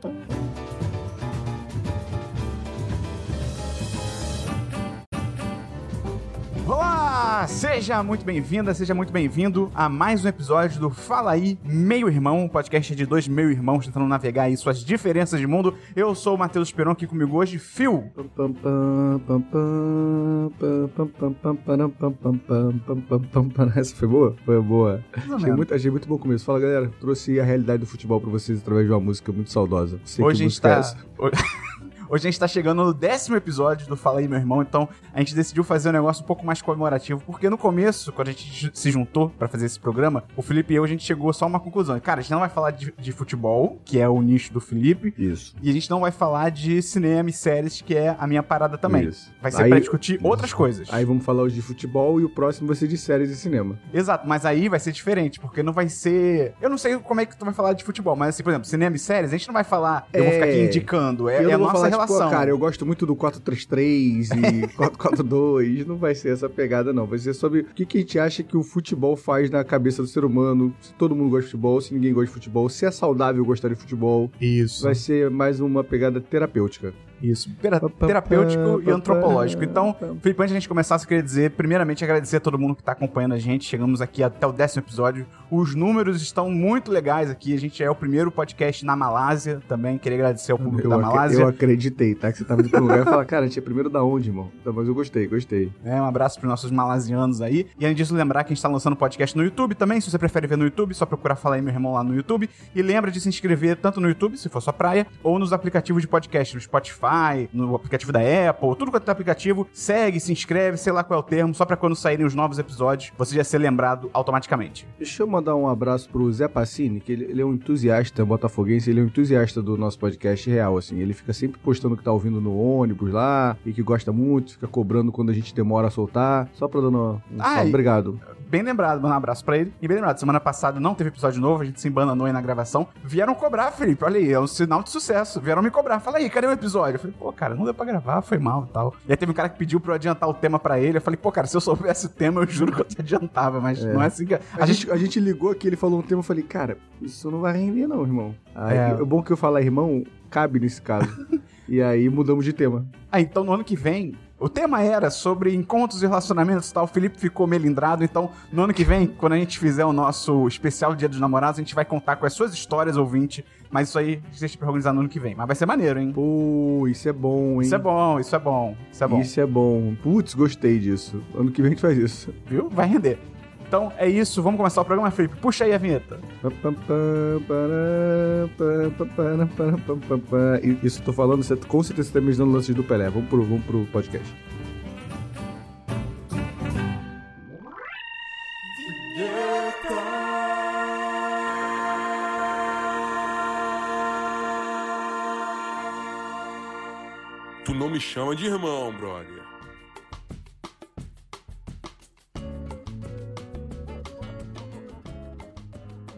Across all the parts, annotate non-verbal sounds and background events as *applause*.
Hello! Olá! Seja muito bem-vinda, seja muito bem-vindo a mais um episódio do Fala aí, Meio Irmão, um podcast de dois meio irmãos tentando navegar aí suas diferenças de mundo. Eu sou o Matheus Peron, aqui comigo hoje, Phil. Essa foi boa? Foi boa. Achei muito, achei muito bom o começo. Fala, galera. Trouxe a realidade do futebol pra vocês através de uma música muito saudosa. Sei Hoje a gente é tá. essa. *laughs* Hoje a gente tá chegando no décimo episódio do Fala aí, meu irmão. Então a gente decidiu fazer um negócio um pouco mais comemorativo. Porque no começo, quando a gente se juntou pra fazer esse programa, o Felipe e eu, a gente chegou só a uma conclusão. Cara, a gente não vai falar de, de futebol, que é o nicho do Felipe. Isso. E a gente não vai falar de cinema e séries, que é a minha parada também. Isso. Vai ser Aí- pra discutir outras coisas. Aí vamos falar hoje de futebol e o próximo vai ser de séries e cinema. Exato, mas aí vai ser diferente, porque não vai ser. Eu não sei como é que tu vai falar de futebol, mas assim, por exemplo, cinema e séries, a gente não vai falar. Eu vou ficar aqui É. indicando. É, eu é a nossa falar, relação. tipo, cara, eu gosto muito do 433 e *laughs* 442. Não vai ser essa pegada, não. Vai ser sobre o que, que a gente acha que o futebol faz na cabeça do ser humano. Se todo mundo gosta de futebol, se ninguém gosta de futebol, se é saudável gostar de futebol. Isso. Vai ser mais uma pegada terapêutica. Isso. Terapêutico e antropológico. Então, Felipe, antes de a gente começar, eu queria dizer, primeiramente, agradecer a todo mundo que tá acompanhando a gente. Chegamos aqui até o décimo episódio. Os números estão muito legais aqui. A gente é o primeiro podcast na Malásia também. Queria agradecer ao público Eu, da Malásia. eu acreditei, tá? Que você tava indo um lugar e falar, cara, a gente é primeiro da onde, irmão? Tá, mas eu gostei, gostei. É, um abraço pros nossos malasianos aí. E além disso, lembrar que a gente tá lançando podcast no YouTube também. Se você prefere ver no YouTube, só procurar Fala aí, meu irmão, lá no YouTube. E lembra de se inscrever tanto no YouTube, se for sua praia, ou nos aplicativos de podcast, no Spotify, no aplicativo da Apple, tudo quanto é aplicativo. Segue, se inscreve, sei lá qual é o termo, só pra quando saírem os novos episódios, você já ser lembrado automaticamente. Deixa eu mandar um abraço pro Zé Passini, que ele, ele é um entusiasta botafoguense, ele é um entusiasta do nosso podcast real, assim. Ele fica sempre postando que tá ouvindo no ônibus lá, e que gosta muito, fica cobrando quando a gente demora a soltar. Só pra dar um Ah, Obrigado. Bem lembrado, manda um abraço pra ele. E bem lembrado, semana passada não teve episódio novo, a gente se embananou aí na gravação. Vieram cobrar, Felipe. Olha aí, é um sinal de sucesso. Vieram me cobrar. Fala aí, cadê o episódio? Eu falei, pô, cara, não deu pra gravar, foi mal e tal. E aí teve um cara que pediu pra eu adiantar o tema pra ele. Eu falei, pô, cara, se eu soubesse o tema, eu juro que eu te adiantava, mas não é assim que. A, gente, a gente ligou aqui, ele falou um tema, eu falei, cara, isso não vai render não, irmão. Aí, É. é. bom que eu falar irmão, cabe nesse caso. *laughs* e aí mudamos de tema. Ah, então no ano que vem. O tema era sobre encontros e relacionamentos e tal. O Felipe ficou melindrado. Então, no ano que vem, quando a gente fizer o nosso especial Dia dos Namorados, a gente vai contar com as suas histórias, ouvinte. Mas isso aí, deixa pra organizar no ano que vem. Mas vai ser maneiro, hein? Pô, isso é bom, hein? Isso é bom, isso é bom, isso é bom. Isso é bom. Putz, gostei disso. Ano que vem a gente faz isso. Viu? Vai render. Então é isso, vamos começar o programa, Felipe. Puxa aí a vinheta. Isso eu tô falando, você com certeza tá imaginando lances do Pelé. Vamos pro, vamos pro podcast. Tu não me chama de irmão, brother.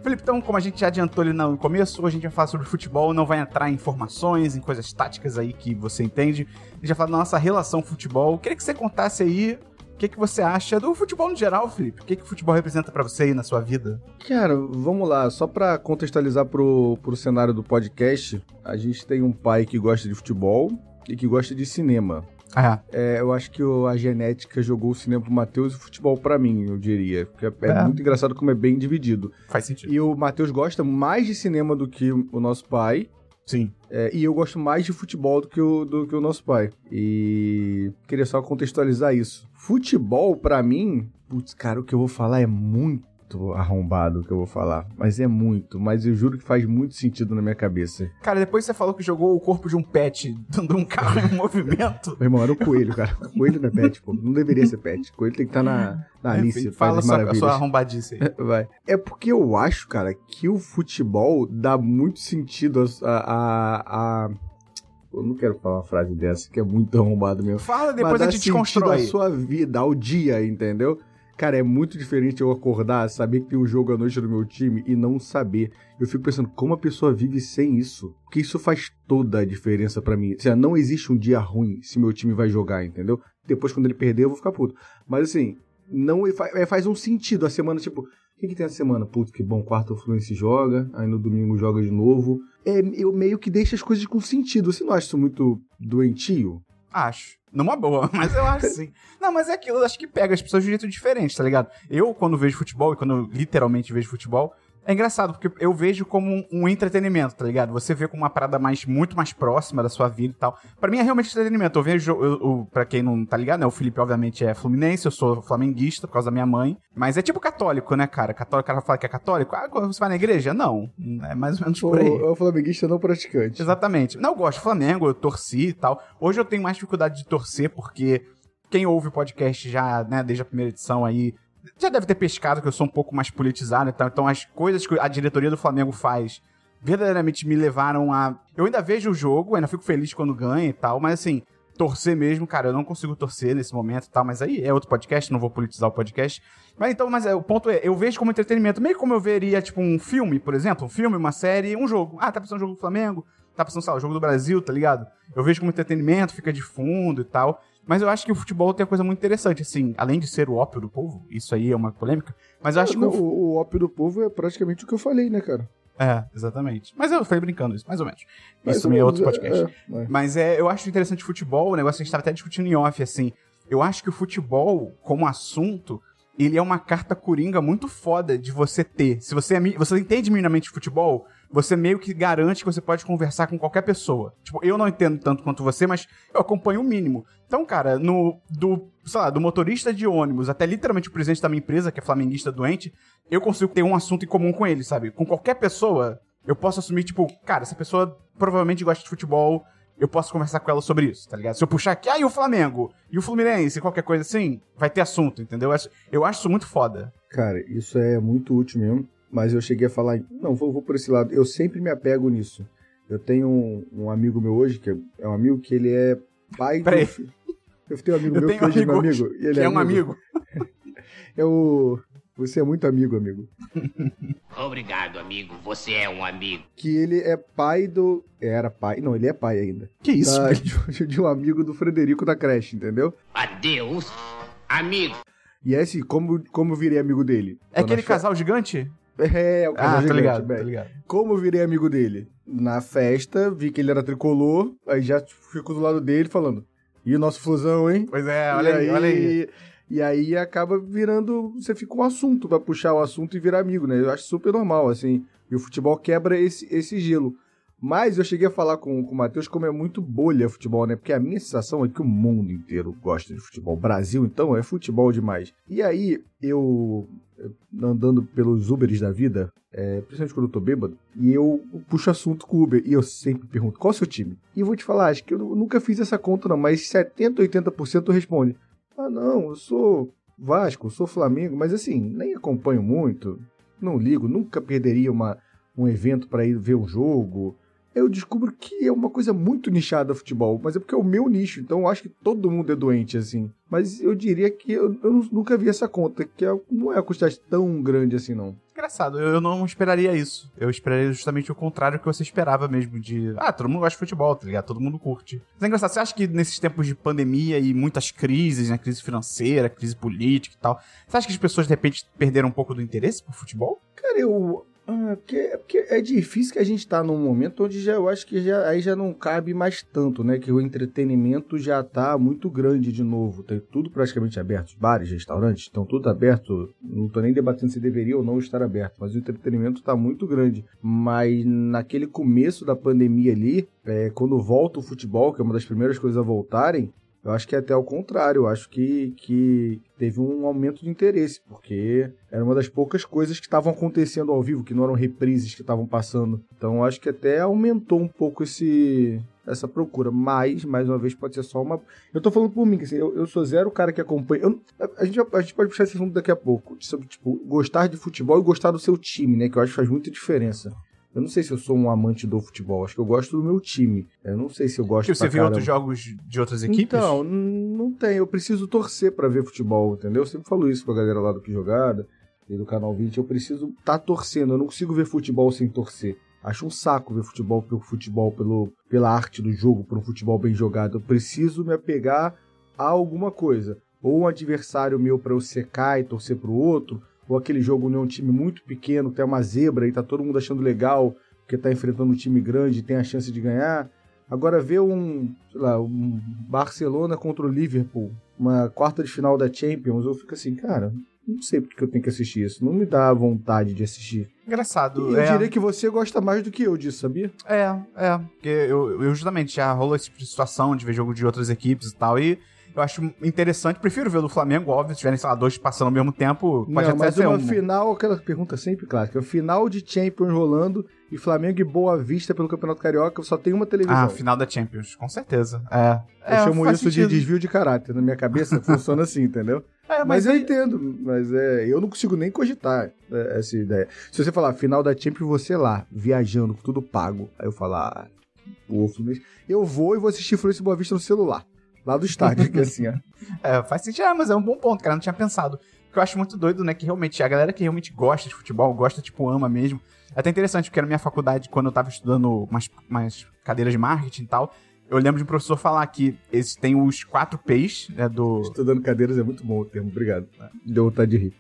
Felipe, então, como a gente já adiantou ali no começo, hoje a gente vai falar sobre futebol, não vai entrar em informações, em coisas táticas aí que você entende. A gente vai falar da nossa relação futebol. Eu queria que você contasse aí o que, que você acha do futebol no geral, Felipe. O que, que o futebol representa pra você aí na sua vida? Cara, vamos lá. Só pra contextualizar pro, pro cenário do podcast, a gente tem um pai que gosta de futebol e que gosta de cinema. Ah, É, eu acho que o- a genética jogou o cinema pro Matheus e o futebol pra mim, eu diria. Porque é, é É. muito engraçado como é bem dividido. faz sentido. E o Matheus gosta mais de cinema do que o nosso pai. Sim. É, e eu gosto mais de futebol do que, o, do que o nosso pai. E queria só contextualizar isso. Futebol, pra mim, putz, cara, o que eu vou falar é muito arrombado o que eu vou falar. Mas é muito. Mas eu juro que faz muito sentido na minha cabeça. Cara, depois você falou que jogou o corpo de um pet dando um carro em movimento. *laughs* Meu irmão, era o coelho, cara. O coelho não é pet, pô. Não deveria ser pet. O coelho tem que estar na, na Alice. Enfim, País fala sua, sua arrombadice aí. *laughs* Vai. É porque eu acho, cara, que o futebol dá muito sentido a. a, a- Eu não quero falar uma frase dessa, que é muito arrombado mesmo. Fala, depois Mas a dá gente desconstrói. a sua vida, ao dia, entendeu? Cara, é muito diferente eu acordar, saber que tem um jogo à noite do meu time e não saber. Eu fico pensando como a pessoa vive sem isso. Porque isso faz toda a diferença pra mim. Ou seja, não existe um dia ruim se meu time vai jogar, entendeu? Depois, quando ele perder, eu vou ficar puto. Mas assim, não é- é- faz um sentido a semana, tipo, o que, que tem a semana? Putz, que bom, quarta o Fluminense joga, aí no domingo joga de novo. É, eu meio que deixo as coisas com sentido. Você não acha isso muito doentio? Acho. Numa boa, *laughs* mas eu acho sim. Não, mas é aquilo, eu acho que pega as pessoas de um jeito diferente, tá ligado? Eu, quando vejo futebol, e quando eu literalmente vejo futebol, é engraçado, porque eu vejo como um, entretenimento, tá ligado? Você vê como uma parada mais, muito mais próxima da sua vida e tal. Pra mim é realmente entretenimento. Eu vejo, eu, eu, pra quem não tá ligado, né? O Felipe, obviamente, é fluminense, eu sou flamenguista por causa da minha mãe. Mas é tipo católico, né, cara? Católico, o cara fala que é católico. Ah, você vai na igreja? Não. É mais ou menos por aí. É o flamenguista não praticante. Exatamente. Não, eu gosto de Flamengo, eu torci e tal. Hoje eu tenho mais dificuldade de torcer, porque quem ouve o podcast já, né, desde a primeira edição aí, já deve ter pescado que eu sou um pouco mais politizado e tal. Então as coisas que a diretoria do Flamengo faz verdadeiramente me levaram a. Eu ainda vejo o jogo, ainda fico feliz quando ganha e tal, mas assim, torcer mesmo, cara, eu não consigo torcer nesse momento e tal, mas aí é outro podcast, não vou politizar o podcast. Mas então, mas é, o ponto é, eu vejo como entretenimento, meio como eu veria, tipo, um filme, por exemplo, um filme, uma série, um jogo. Ah, tá passando o jogo do Flamengo, tá passando, sei lá, o jogo do Brasil, tá ligado? Eu vejo como entretenimento, fica de fundo e tal. Mas eu acho que o futebol tem uma coisa muito interessante, assim, além de ser o ópio do povo, isso aí é uma polêmica, mas eu acho não, que. O, o ópio do povo é praticamente o que eu falei, né, cara? É, exatamente. Mas eu falei brincando isso, mais ou menos. Mais isso também é outro podcast. É, é, Mas é, eu acho interessante o futebol, o negócio que a gente estava até discutindo em off, assim. Eu acho que o futebol, como assunto, ele é uma carta coringa muito foda de você ter. Se você, é, você entende minimamente futebol, você meio que garante que você pode conversar com qualquer pessoa. Tipo, eu não entendo tanto quanto você, mas eu acompanho o mínimo. Então, cara, no do, sei lá, do motorista de ônibus até literalmente o presidente da minha empresa, que é flamenguista doente, eu consigo ter um assunto em comum com ele, sabe? Com qualquer pessoa, eu posso assumir, tipo, cara, essa pessoa provavelmente gosta de futebol, eu posso conversar com ela sobre isso, tá ligado? Se eu puxar aqui, ah, e o Flamengo? E o Fluminense? Qualquer coisa assim, vai ter assunto, entendeu? Eu acho isso muito foda. Cara, isso é muito útil mesmo mas eu cheguei a falar, não, vou, vou por esse lado. Eu sempre me apego nisso. Eu tenho um, um amigo meu hoje, que é um amigo que ele é pai Peraí. do... Eu tenho um amigo eu meu que hoje é meu amigo. E ele é, é um amigo. *laughs* é o... Você é muito amigo, amigo. *laughs* Obrigado, amigo. Você é um amigo. Que ele é pai do. Era pai. Não, ele é pai ainda. Que isso? Da... *laughs* De, de, um amigo do Frederico da creche, entendeu? Adeus, amigo. E é assim, como, como eu virei amigo dele? É aquele casal gigante? É, o casal ah, gigante, tô ligado, ligado. Como eu virei amigo dele? Na festa, vi que ele era tricolor, aí já fico do lado dele falando, e o nosso fusão, hein? Pois é, olha aí, aí, olha aí. E aí acaba virando, você fica um assunto para puxar o assunto e virar amigo, né? Eu acho super normal, assim. E o futebol quebra esse, esse gelo. Mas eu cheguei a falar com, com o Matheus como é muito bolha futebol, né? Porque a minha sensação é que o mundo inteiro gosta de futebol. O Brasil, então, é futebol demais. E aí, eu andando pelos Uberes da vida, é, principalmente quando eu tô bêbado, e eu puxo assunto com o Uber, e eu sempre pergunto, qual é o seu time? E eu vou te falar, acho que eu nunca fiz essa conta não, mas 70, 80% responde, ah não, eu sou Vasco, eu sou Flamengo, mas assim, nem acompanho muito, não ligo, nunca perderia uma, um evento para ir ver um jogo, eu descubro que é uma coisa muito nichada futebol, mas é porque é o meu nicho, então eu acho que todo mundo é doente, assim. Mas eu diria que eu, eu nunca vi essa conta, que é, não é uma quantidade tão grande assim, não. Engraçado, eu não esperaria isso. Eu esperaria justamente o contrário que você esperava mesmo, de... Ah, todo mundo gosta de futebol, tá ligado? Todo mundo curte. Mas é engraçado, você acha que nesses tempos de pandemia e muitas crises, né, crise financeira, crise política e tal, você acha que as pessoas de repente perderam um pouco do interesse por futebol? Cara, eu ah, porque, é porque é difícil que a gente tá num momento onde já eu acho que já, aí já não cabe mais tanto, né? Que o entretenimento já tá muito grande de novo. Tem tudo praticamente aberto. Bares, restaurantes, estão tudo aberto. Não tô nem debatendo se deveria ou não estar aberto, mas o entretenimento tá muito grande. Mas naquele começo da pandemia ali, é, quando volta o futebol, que é uma das primeiras coisas a voltarem, eu acho que é até o contrário. Eu acho que, que teve um aumento de interesse, porque era uma das poucas coisas que estavam acontecendo ao vivo, que não eram reprises que estavam passando. Então eu acho que até aumentou um pouco esse essa procura. Mas, mais uma vez, pode ser só uma. Eu tô falando por mim, assim, eu, eu sou zero cara que acompanha. Eu, a, gente, a gente pode puxar esse assunto daqui a pouco. Sobre, tipo, gostar de futebol e gostar do seu time, né? Que eu acho que faz muita diferença. Eu não sei se eu sou um amante do futebol, acho que eu gosto do meu time. Eu não sei se eu gosto que Você viu outros jogos de outras equipes? Então, não tem. Eu preciso torcer para ver futebol, entendeu? Eu sempre falo isso pra galera lá do Que Jogada e do Canal 20. Eu preciso estar tá torcendo. Eu não consigo ver futebol sem torcer. Acho um saco ver futebol pelo futebol, pelo, pela arte do jogo, por um futebol bem jogado. Eu preciso me apegar a alguma coisa. Ou um adversário meu para eu secar e torcer pro outro, ou aquele jogo onde é um time muito pequeno, tem uma zebra e tá todo mundo achando legal, porque tá enfrentando um time grande e tem a chance de ganhar. Agora ver um, sei lá, um Barcelona contra o Liverpool, uma quarta de final da Champions, eu fico assim, cara, não sei porque eu tenho que assistir isso. Não me dá vontade de assistir. Engraçado. Eu é, diria que você gosta mais do que eu disso, sabia? é, é. Porque eu, eu justamente já rolou esse tipo de situação de ver jogo de outras equipes e tal. E eu acho interessante. Prefiro ver o do Flamengo, óbvio. Se tiverem, sei lá, dois passando ao mesmo tempo, pode não, até mas ser uma um. final, aquela pergunta sempre clássica. Final de Champions rolando e Flamengo e Boa Vista pelo Campeonato Carioca, só tem uma televisão. Ah, final da Champions, com certeza. É. eu É, chamo isso sentido. de desvio de caráter. Na minha cabeça funciona assim, entendeu? *laughs* É, Mas, mas, eu entendo, mas é, eu não consigo nem cogitar é, essa ideia. Se você falar final da Champions, você lá, viajando, com tudo pago. Aí eu falar, ah, o Fluminense. Eu vou e vou assistir Fluminense e Boa Vista no celular. Lá do é assim, ó. *laughs* É, faz sentido. É, mas é um bom ponto, cara. Não tinha pensado. O que eu acho muito doido, né? Que realmente a galera que realmente gosta de futebol, gosta, tipo, ama mesmo. É até interessante, porque na minha faculdade, quando eu tava estudando umas, umas cadeiras de marketing e tal, eu lembro de um professor falar que esse, tem os quatro P's, né? Do Estudando cadeiras é muito bom o termo, obrigado. Deu vontade de rir.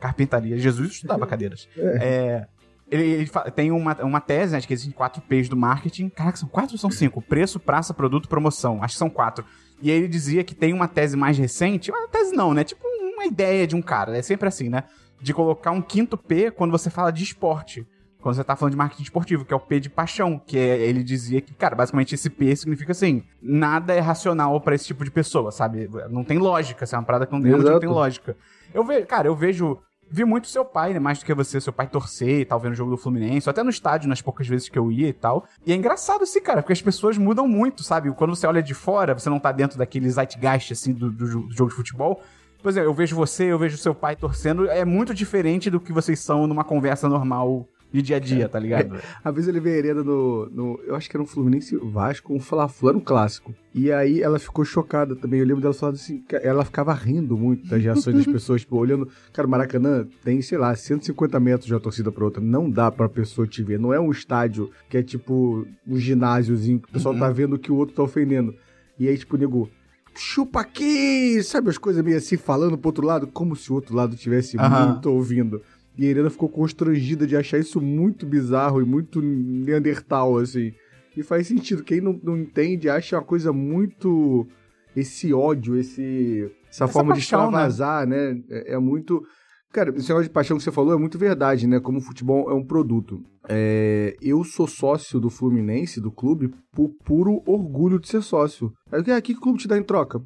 carpintaria. Jesus estudava cadeiras. É, ele, ele fa- tem uma, uma tese, né, de que existem quatro P's do marketing. Caraca, são quatro ou são cinco? Preço, praça, produto, promoção. Acho que são quatro. E aí ele dizia que tem uma tese mais recente, uma tese não, né? Tipo uma ideia de um cara, é sempre assim, né? De colocar um quinto P quando você fala de esporte. Quando você tá falando de marketing esportivo, que é o P de paixão, que é, ele dizia que, cara, basicamente esse P significa assim, nada é racional pra esse tipo de pessoa, sabe? Não tem lógica, assim, é uma parada que não, não tem lógica. Eu vejo, cara, eu vejo vi muito seu pai, né? Mais do que você, seu pai torcer e tal, vendo o jogo do Fluminense, ou até no estádio, nas poucas vezes que eu ia e tal. E é engraçado assim, cara, porque as pessoas mudam muito, sabe? Quando você olha de fora, você não tá dentro daquele zeitgeist, assim, do, do do jogo de futebol. Por exemplo, eu vejo você, eu vejo seu pai torcendo, é muito diferente do que vocês são numa conversa normal de dia a dia, tá ligado? *laughs* A vez ele veio a Hereda no, no. Eu acho que era um Fluminense Vasco, um Fla-Flu, um clássico. E aí ela ficou chocada também. Eu lembro dela falando assim, ela ficava rindo muito das reações das *laughs* pessoas, tipo, olhando. Cara, Maracanã tem, sei lá, 150 metros de uma torcida pra outra. Não dá pra pessoa te ver. Não é um estádio que é tipo um ginásiozinho que o pessoal tá vendo que o outro tá ofendendo. E aí, tipo, o nego. Chupa aqui! Sabe as coisas meio assim, falando pro outro lado, como se o outro lado tivesse Aham. muito ouvindo. E a Irena ficou constrangida de achar isso muito bizarro e muito neandertal, assim. E faz sentido. Quem não, não entende acha uma coisa muito. Esse ódio, esse, essa, Essa forma paixão, de extravasar, né? É, é muito. Cara, esse negócio de paixão que você falou é muito verdade, né? Como o futebol é um produto. É, eu sou sócio do Fluminense, do clube, por puro orgulho de ser sócio. Aí, ah, que clube te dá em troca?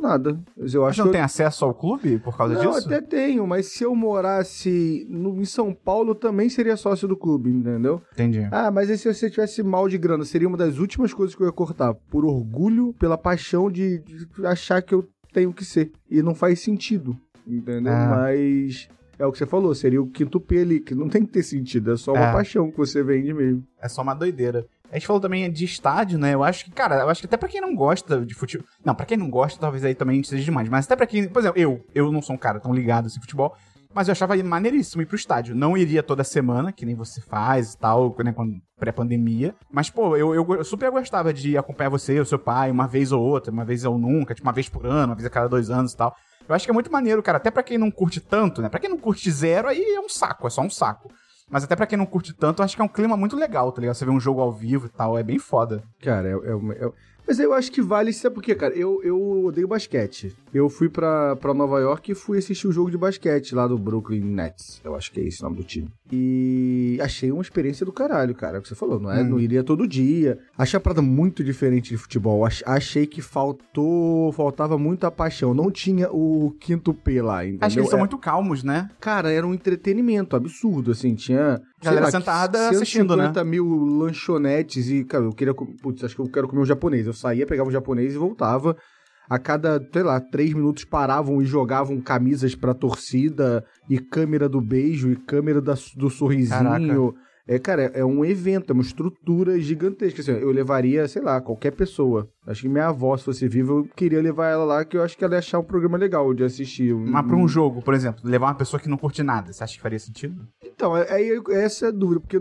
Nada. Mas eu Mas acho não que eu- tem acesso ao clube por causa não, disso? até tenho, mas se eu morasse no- em São Paulo, eu também seria sócio do clube, entendeu? Entendi. Ah, mas e se você tivesse mal de grana? Seria uma das últimas coisas que eu ia cortar. Por orgulho, pela paixão de, de achar que eu tenho que ser. E não faz sentido, entendeu? Ah. Mas é o que você falou, seria o quinto P ali, que não tem que ter sentido, é só uma É. paixão que você vende mesmo. É só uma doideira. A gente falou também de estádio, né? Eu acho que, cara, eu acho que até pra quem não gosta de futebol. Não, pra quem não gosta, talvez aí também seja demais. Mas até pra quem. Por exemplo, eu. Eu não sou um cara tão ligado assim futebol. Mas eu achava maneiríssimo ir pro estádio. Não iria toda semana, que nem você faz e tal, né? Pré-pandemia. Mas, pô, eu, eu, super gostava de acompanhar você, o seu pai, uma vez ou outra, uma vez ou nunca, tipo, uma vez por ano, uma vez a cada dois anos e tal. Eu acho que é muito maneiro, cara. Até pra quem não curte tanto, né? Pra quem não curte zero, aí é um saco, é só um saco. Mas até pra quem não curte tanto, eu acho que é um clima muito legal, tá ligado? Você vê um jogo ao vivo e tal, é bem foda. Cara, é, é, é- Mas eu acho que vale, sabe por quê, cara? Eu, eu odeio basquete. Eu fui pra, pra Nova York e fui assistir o jogo de basquete lá do Brooklyn Nets. Eu acho que é esse o nome do time. E achei uma experiência do caralho, cara. É o que você falou, não é? Hum. Não iria todo dia. Achei a parada muito diferente de futebol. Ach- Achei que faltou. Faltava muita paixão. Não tinha o quinto P lá, entendeu? Acho que eles são É- muito calmos, né? Cara, era um entretenimento absurdo, assim, tinha... Galera lá, sentada assistindo, né? 150 mil lanchonetes e, cara, eu queria... Putz, acho que eu quero comer um japonês. Eu saía, pegava um japonês e voltava. A cada, sei lá, três minutos paravam e jogavam camisas pra torcida e câmera do beijo e câmera da- do sorrisinho. É, cara, é, é um evento, é uma estrutura gigantesca. Assim, eu levaria, sei lá, qualquer pessoa. Acho que minha avó, se fosse viva, eu queria levar ela lá, que eu acho que ela ia achar um programa legal de assistir. Mas pra um jogo, por exemplo, levar uma pessoa que não curte nada, você acha que faria sentido? Então, é- é- essa é a dúvida, porque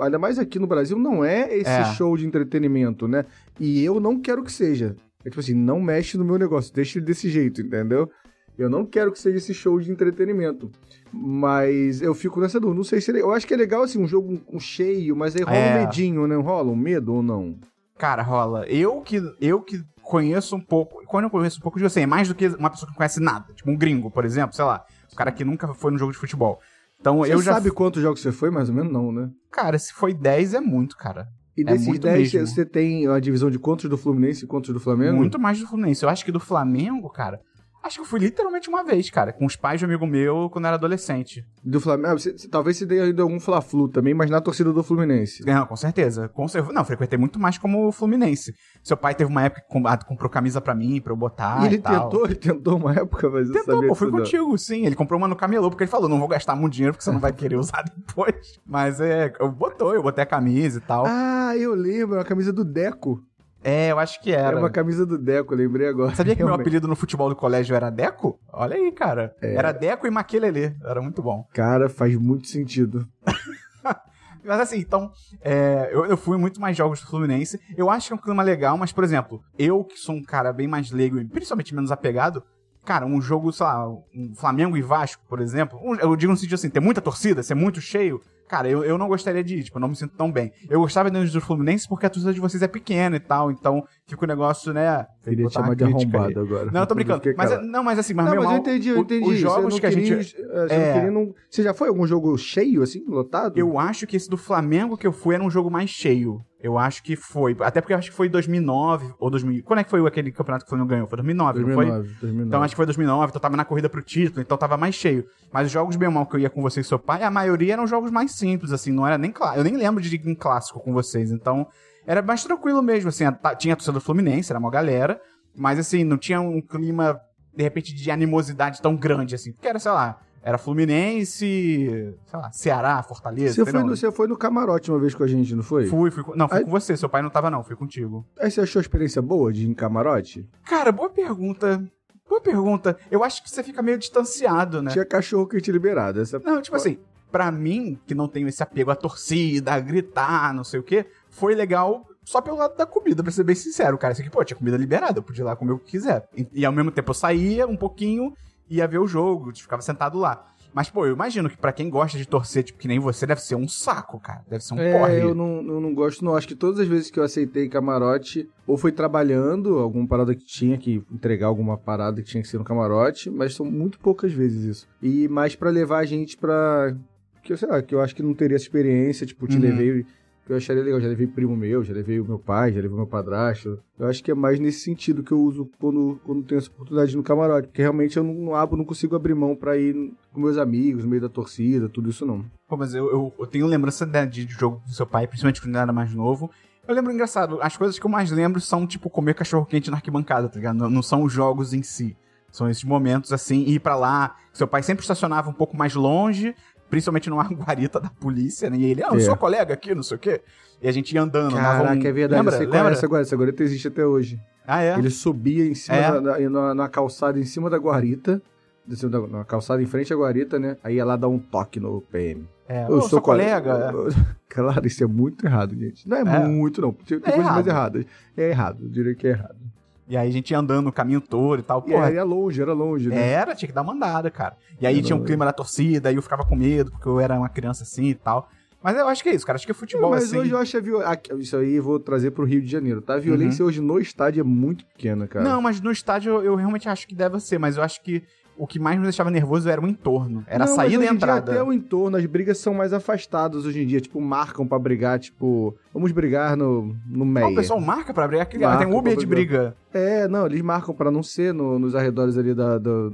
ainda mais aqui no Brasil não é esse É. show de entretenimento, né? E eu não quero que seja. É tipo assim, não mexe no meu negócio, deixa ele desse jeito, entendeu? Eu não quero que seja esse show de entretenimento. Mas eu fico nessa dúvida. Não sei se. Eu acho que é legal, assim, um jogo um cheio, mas aí rola É. um medinho, né? Rola um medo ou não? Cara, rola. Eu que, eu que conheço um pouco. Quando eu conheço um pouco de você, é mais do que uma pessoa que não conhece nada. Tipo um gringo, por exemplo, sei lá. Um cara que nunca foi no jogo de futebol. Então Você eu já. sabe quantos jogos você foi, mais ou menos? Não, né? Cara, se foi 10 é muito, cara. E É desses muito 10, mesmo. você tem a divisão de quantos do Fluminense e quantos do Flamengo? Muito mais do Fluminense. Eu acho que do Flamengo, cara. Acho que eu fui literalmente uma vez, cara, com os pais de um amigo meu quando eu era adolescente. Do Flamengo. ah, você- você- talvez você tenha ido algum Fla-Flu também, mas na torcida do Fluminense. Não, com certeza. Com Não, frequentei muito mais como Fluminense. Seu pai teve uma época que com- comprou camisa pra mim, pra eu botar. e ele e tentou, ele tentou uma época, mas eu Tentou, sabia pô, fui isso não. contigo, sim. Ele comprou uma no camelô, porque ele falou, não vou gastar muito dinheiro, porque você não vai querer *laughs* usar depois. Mas é, eu botou, eu botei a camisa e tal. Ah, eu lembro, uma camisa do Deco. É, eu acho que Era era. uma camisa do Deco, lembrei agora. Sabia que meu apelido no futebol do colégio era Deco? Olha aí, cara. É. Era Deco e Maquelele. Era muito bom. Cara, faz muito sentido. *laughs* Mas assim, então, é, eu, eu fui muito mais jogos do Fluminense. Eu acho que é um clima legal, mas, por exemplo, eu que sou um cara bem mais leigo e principalmente menos apegado, cara, um jogo, sei lá, um Flamengo e Vasco, por exemplo, um- eu digo no sentido assim, ter muita torcida, ser muito cheio, cara, eu, eu não gostaria de ir, tipo, eu não me sinto tão bem. Eu gostava de ir do Fluminense porque a torcida de vocês é pequena e tal, então fica o negócio, né... Queria te chamar de crítica aí. arrombado agora. Não, eu tô *laughs* brincando. Mas, calado. não, mas assim, mas Não, meu mas eu irmão, entendi, eu entendi. Os jogos que a gente... queria- eh, Você, É. não queria você já foi algum jogo cheio, assim, lotado? Eu acho que esse do Flamengo que eu fui era um jogo mais cheio. Eu acho que foi. Até porque eu acho que foi 2009 ou 2000. Quando é que foi aquele campeonato que o Flamengo ganhou? Foi 2009, não foi? 2009, 2009. Então acho que foi 2009, então tava na corrida pro título, então tava mais cheio. Mas os jogos bem mal que eu ia com você e seu pai, a maioria eram jogos mais simples, assim, não era nem claro. Eu nem lembro de em clássico com vocês, então era mais tranquilo mesmo, assim. Tinha a torcida do Fluminense, era uma galera, mas assim, não tinha um clima, de repente, de animosidade tão grande, assim. Porque era, sei lá, era Fluminense, sei lá, Ceará, Fortaleza. Você foi, no, você foi no camarote uma vez com a gente, não foi? Fui, fui. Não, fui Aí- com você. Seu pai não tava, não. Fui contigo. Aí você achou a experiência boa de ir em camarote? Cara, boa pergunta. Boa pergunta. Eu acho que você fica meio distanciado, né? Tinha cachorro que te liberado. Essa... Não, tipo assim, pra mim, que não tenho esse apego à torcida, a gritar, não sei o quê, foi legal só pelo lado da comida, pra ser bem sincero, cara. Isso aqui, pô, tinha comida liberada, eu podia ir lá comer o que quiser. E, e ao mesmo tempo eu saía um pouquinho, ia ver o jogo, ficava sentado lá. Mas, pô, eu imagino que pra quem gosta de torcer, tipo, que nem você, deve ser um saco, cara. Deve ser um porre. É, eu não, eu não gosto, não. Acho que todas as vezes que eu aceitei camarote, ou foi trabalhando, alguma parada que tinha que entregar alguma parada que tinha que ser no camarote, mas são muito poucas vezes isso. E mais pra levar a gente pra. Que eu sei lá, que eu acho que não teria essa experiência, tipo, te Uhum. levei. Que eu acharia legal, já levei primo meu, já levei o meu pai, já levei o meu padrasto. Eu acho que é mais nesse sentido que eu uso quando, quando tenho essa oportunidade no camarote. Porque realmente eu não, não abro, não consigo abrir mão pra ir com meus amigos, no meio da torcida, tudo isso não. Pô, mas eu, eu, eu tenho lembrança né, de, de jogo do seu pai, principalmente quando ele era mais novo. Eu lembro engraçado, as coisas que eu mais lembro são, tipo, comer cachorro-quente na arquibancada, tá ligado? Não, não são os jogos em si. São esses momentos, assim, ir pra lá. Seu pai sempre estacionava um pouco mais longe, principalmente numa *laughs* guarita da polícia, né? E ele, ah, eu É. sou colega aqui, não sei o quê. E a gente ia andando. Caraca, um- é verdade. Lembra? eu é Lembra? essa guarita. Essa guarita existe até hoje. Ah, é? Ele subia em cima É. da, na, na calçada, em cima da guarita. da- Na calçada em frente à guarita, né? Aí ia lá dar um toque no PM. É. Eu Ô, sou sou co- colega. *laughs* Claro, isso é muito errado, gente. Não é, É. muito, não. Tem, É coisas mais errado. erradas. É errado, eu diria que é errado. E aí a gente ia andando o caminho todo e tal. E Porra, era longe, era longe, né? Era, tinha que dar uma andada, cara. E aí Era tinha um clima da torcida, aí eu ficava com medo, porque eu era uma criança assim e tal. Mas eu acho que é isso, cara. Acho que é futebol Mas assim. hoje eu acho a viol... Isso aí eu vou trazer pro Rio de Janeiro, tá? A violência hoje no estádio é muito pequena, cara. Não, mas no estádio eu, eu realmente acho que deve ser, mas eu acho que o que mais me deixava nervoso era o entorno. Era a Não, mas saída e a em dia entrada. Até o entorno, as brigas são mais afastadas hoje em dia. Tipo, marcam pra brigar, tipo, vamos brigar no, no meio. o pessoal marca pra brigar, Marca tem um Uber de briga. É, não, eles marcam pra não ser no- nos arredores ali da, da,